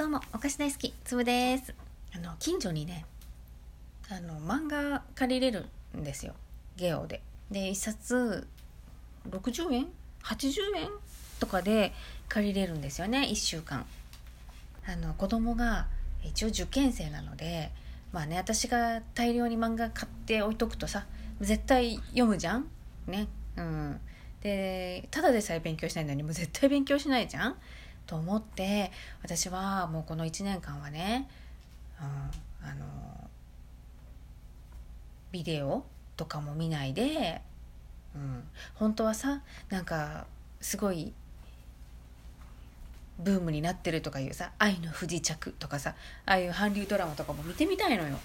どうもお菓子大好きつぶです。あの近所にねあの漫画借りれるんですよ。ゲオで。で1冊60円？80円？とかで借りれるんですよね1週間。あの子供が一応受験生なのでまあね私が大量に漫画買って置いとくとさ絶対読むじゃん？ね。うん。でただでさえ勉強しないのにもう絶対勉強しないじゃん？と思って私はもうこの1年間はね、うん、あのビデオとかも見ないで、うん、本当はさなんかすごいブームになってるとかいうさ「愛の不時着」とかさああいう韓流ドラマとかも見てみたいのよ。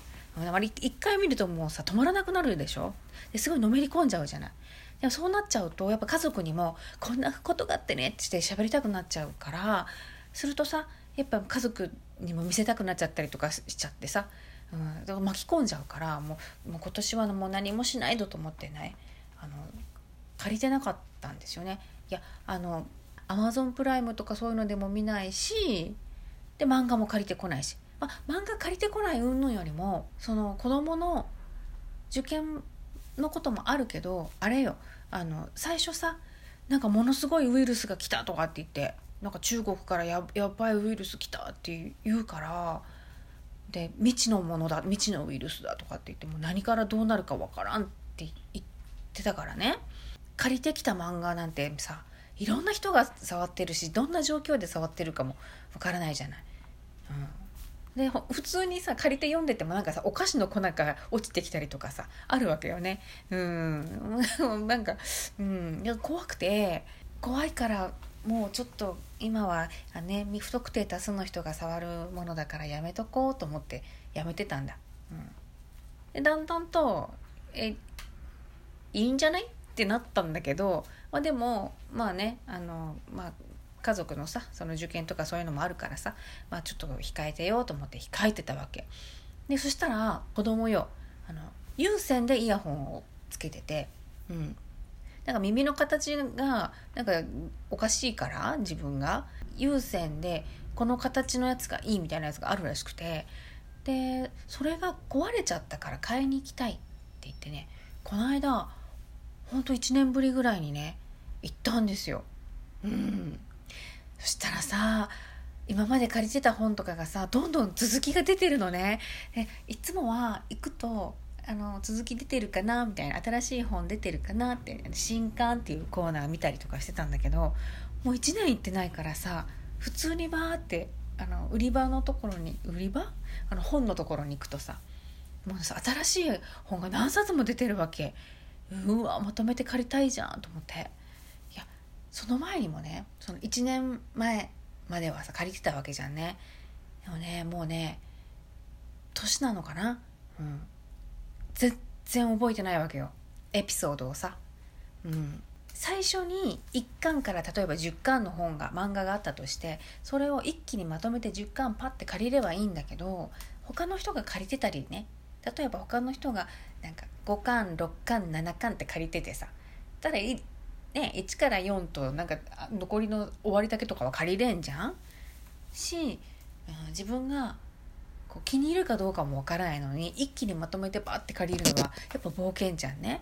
一回見るともうさ止まらなくなるでしょ？ですごいのめり込んじゃうじゃない。でもそうなっちゃうとやっぱ家族にもこんなことがあってねって喋りたくなっちゃうからするとさやっぱ家族にも見せたくなっちゃったりとかしちゃってさ、うん、だから巻き込んじゃうからもうもう今年はもう何もしないとと思ってねあの借りてなかったんですよね。いやあのアマゾンプライムとかそういうのでも見ないしで漫画も借りてこないし、まあ、漫画借りてこない云々よりもその子供の受験のこともあるけどあれよあの最初さなんかものすごいウイルスが来たとかって言ってなんか中国からややばいウイルス来たって言うからで未知のものだ未知のウイルスだとかって言っても何からどうなるかわからんって言ってたからね借りてきた漫画なんてさいろんな人が触ってるしどんな状況で触ってるかもわからないじゃない。で普通にさ借りて読んでてもなんかさお菓子の粉が落ちてきたりとかさあるわけよね。うん。なんかうん。怖くて怖いからもうちょっと今はね不特定多数の人が触るものだからやめとこうと思ってやめてたんだ、うん、でだんだんとえいいんじゃない？ってなったんだけど、まあ、でもまあねあの、まあ、家族のさその受験とかそういうのもあるからさ、まあ、ちょっと控えてようと思って控えてたわけ。でそしたら子供よあの有線でイヤホンをつけててうん。なんか耳の形がなんかおかしいから自分が。有線でこの形のやつがいいみたいなやつがあるらしくてでそれが壊れちゃったから買いに行きたいって言ってねこの間ほんと1年ぶりぐらいにね行ったんですよ。うん。そしたらさ今まで借りてた本とかがさどんどん続きが出てるのね。でいつもは行くとあの続き出てるかなみたいな新しい本出てるかなって新刊っていうコーナー見たりとかしてたんだけどもう1年行ってないからさ普通にバーってあの売り場のところに売り場？あの本のところに行くとさもうさ新しい本が何冊も出てるわけ。うわまとめて借りたいじゃんと思って。その前にもねその1年前まではさ借りてたわけじゃんね。でもねもうね年なのかな？うん。全然覚えてないわけよ。エピソードをさ。うん。最初に1巻から例えば10巻の本が漫画があったとしてそれを一気にまとめて10巻パッて借りればいいんだけど他の人が借りてたりね。例えば他の人がなんか5巻6巻7巻って借りててさ。ただね、1から4となんか残りの終わりだけとかは借りれんじゃん？し、うん、自分がこう気に入るかどうかもわからないのに一気にまとめてバッて借りるのはやっぱ冒険じゃんね。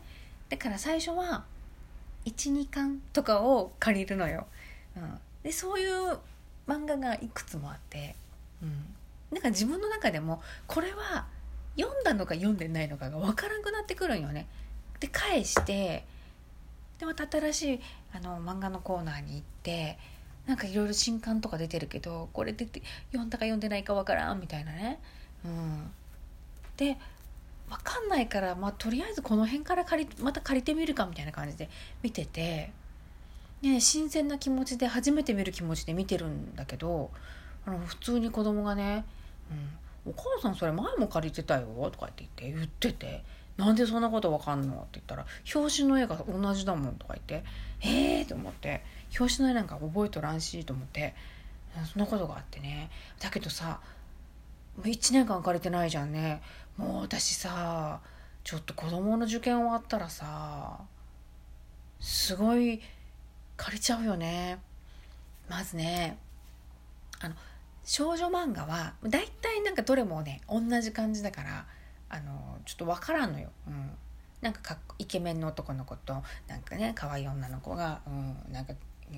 だから最初は12巻とかを借りるのよ、うん、でそういう漫画がいくつもあって、うん、なんか自分の中でもこれは読んだのか読んでないのかが分からんくなってくるんよね。で返してでまた新しいあの漫画のコーナーに行ってなんかいろいろ新刊とか出てるけどこれ出て読んだか読んでないかわからんみたいなね。うん、で分かんないから、まあ、とりあえずこの辺から借りまた借りてみるかみたいな感じで見てて、ね、新鮮な気持ちで初めて見る気持ちで見てるんだけどあの普通に子供がね「うん、お母さんそれ前も借りてたよ」とかって言って言っててなんでそんなことわかんの?」って言ったら「表紙の絵が同じだもん」とか言って「ええー!」と思って表紙の絵なんか覚えとらんしと思ってそんなことがあってねだけどさもう1年間借りてないじゃんねもう私さちょっと子供の受験終わったらさすごい借りちゃうよねまずねあの少女漫画は大体なんかどれもね同じ感じだからあのちょっと分からんのよ。うん。なんかイケメンの男の子となんかね可愛い女の子が、うん、なんか、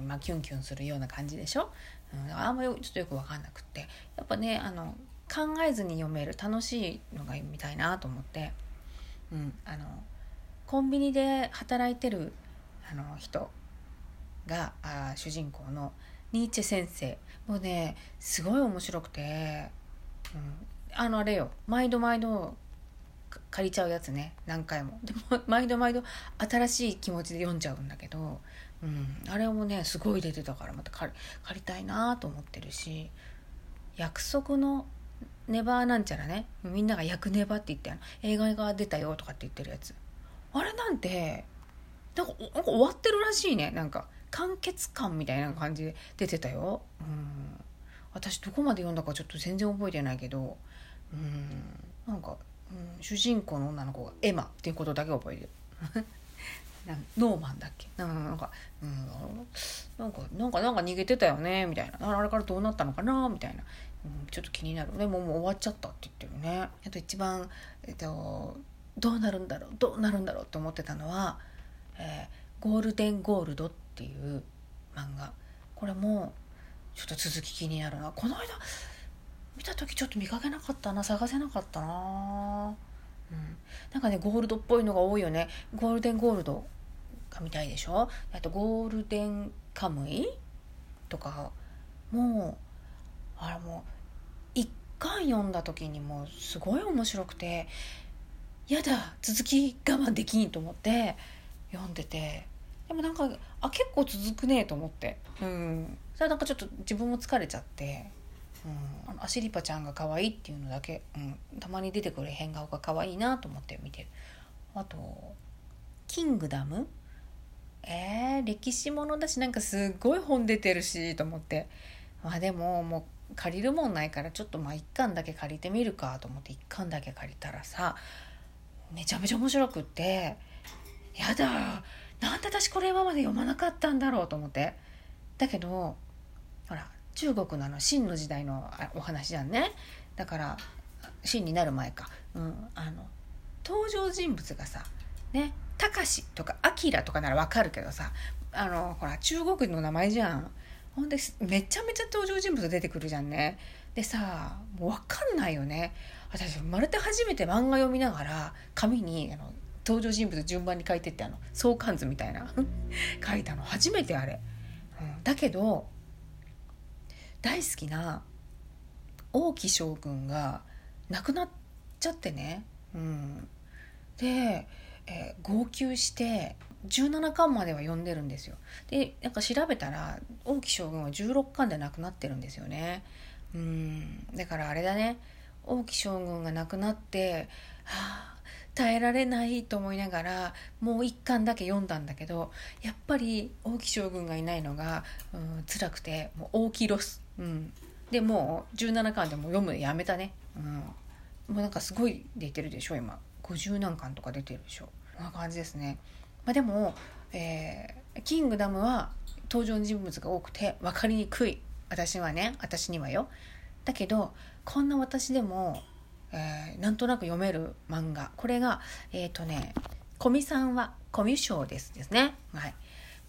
まあ、キュンキュンするような感じでしょ、うん、あんまりちょっとよく分かんなくって。やっぱねあの考えずに読める楽しいのが見たいなと思って、うん、あのコンビニで働いてるあの人があ主人公のニーチェ先生。もうねすごい面白くて、うん、あのあれよ。毎度毎度借りちゃうやつね何回も。でも毎度毎度新しい気持ちで読んじゃうんだけど、うん、あれもねすごい出てたからまた借りたいなと思ってるし約束のネバーなんちゃらねみんなが「役ネバ」って言って映画が出たよとかって言ってるやつ。あれなんてなんかなんか終わってるらしいねなんか完結感みたいな感じで出てたよ。うん。私どこまで読んだかちょっと全然覚えてないけどうんなんか主人公の女の子がエマっていうことだけ覚えてる。ノーマンだっけ？なんか、うん、なんかなんかなんか逃げてたよねみたいな。あれからどうなったのかなみたいな、うん、ちょっと気になる。でももう終わっちゃったって言ってるね。あと一番、えっと、どうなるんだろう？どうなるんだろうって思ってたのは、えー、ゴールデンゴールド」っていう漫画。これもちょっと続き気になるな。この間見た時ちょっと見かけなかったな探せなかったな。うん、なんかねゴールドっぽいのが多いよね。ゴールデンゴールドが見たいでしょ？あとゴールデンカムイ？とかもうあれもう一巻読んだ時にもうすごい面白くてやだ続き我慢できんと思って読んでて。でもなんかあ結構続くねと思って。うん。それなんかちょっと自分も疲れちゃって。うん、アシリパちゃんが可愛いっていうのだけ、うん、たまに出てくる変顔が可愛いなと思って見てる。あと「キングダム」えー、歴史ものだしなんかすっごい本出てるしと思って。まあでももう借りるもんないからちょっとまあ1巻だけ借りてみるかと思って1巻だけ借りたらさめちゃめちゃ面白くってやだなんで私これ今まで読まなかったんだろうと思って。だけど中国のあの秦の時代のお話じゃんね。だから秦になる前か、うん、あの登場人物がさねたしとかあきらとかならわかるけどさあのほら中国の名前じゃん。ほんでめちゃめちゃ登場人物出てくるじゃんね。でさもう分かんないよね。私まるで初めて漫画読みながら紙にあの登場人物順番に書いてってあの相関図みたいな書いたの。初めてあれ、うん、だけど大好きな王毅将軍が亡くなっちゃってね、うん、で、えー、号泣して17巻までは読んでるんですよ。でなんか調べたら王毅将軍は16巻で亡くなってるんですよね。うん。だからあれだね。王毅将軍が亡くなってはあ耐えられないと思いながらもう一巻だけ読んだんだけどやっぱり王毅将軍がいないのが、うん、辛くてもう王毅ロス、うん、でもう17巻でも読むのやめたね、うん、もうなんかすごい出てるでしょ今。50何巻とか出てるでしょ。こんな感じですね、まあ、でも、えー、キングダムは登場人物が多くて分かりにくい。私はね私にはよ。だけどこんな私でもえー、なんとなく読める漫画。これがえっ、ー、とね「古見さんはコミュ障です」ですね。はい。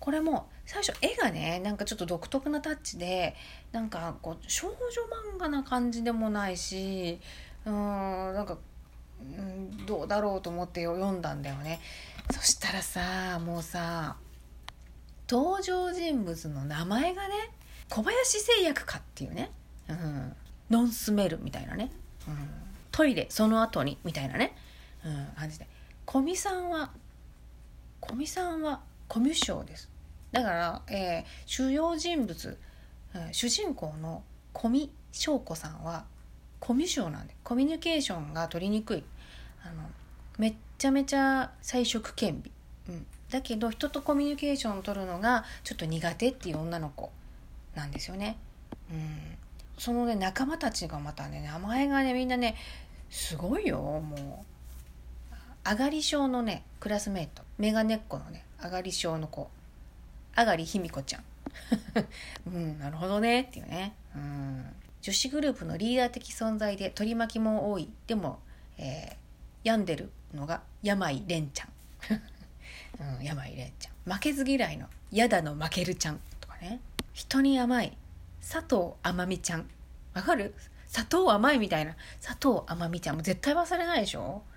これも最初絵がねなんかちょっと独特なタッチでなんかこう少女漫画な感じでもないしうんなんかどうだろうと思って読んだんだよね。そしたらさもうさ登場人物の名前がね小林製薬かっていうね、うん、ノンスメルみたいなね、うんトイレその後にみたいなね、うん、感じで。古見さんは古見さんはコミュ障です。だから、えー、主要人物、うん、主人公の古見翔子さんはコミュ障なんでコミュニケーションが取りにくい。あのめっちゃめちゃ彩色兼備、うん、だけど人とコミュニケーションを取るのがちょっと苦手っていう女の子なんですよね。うん、そのね仲間たちがまたね名前がねみんなねすごいよもう。あがり症のねクラスメート。メガネっ子のねあがり症の子。あがりひみこちゃん。うんなるほどね。っていうね。うん。女子グループのリーダー的存在で取り巻きも多い。でも、えー、病んでるのが病蓮ちゃん、うん、病蓮ちゃん。負けず嫌いのやだの負けるちゃんとかね。人に甘い佐藤甘美ちゃん。わかる？砂糖甘いみたいな。佐藤甘美ちゃん。も絶対忘れないでしょ？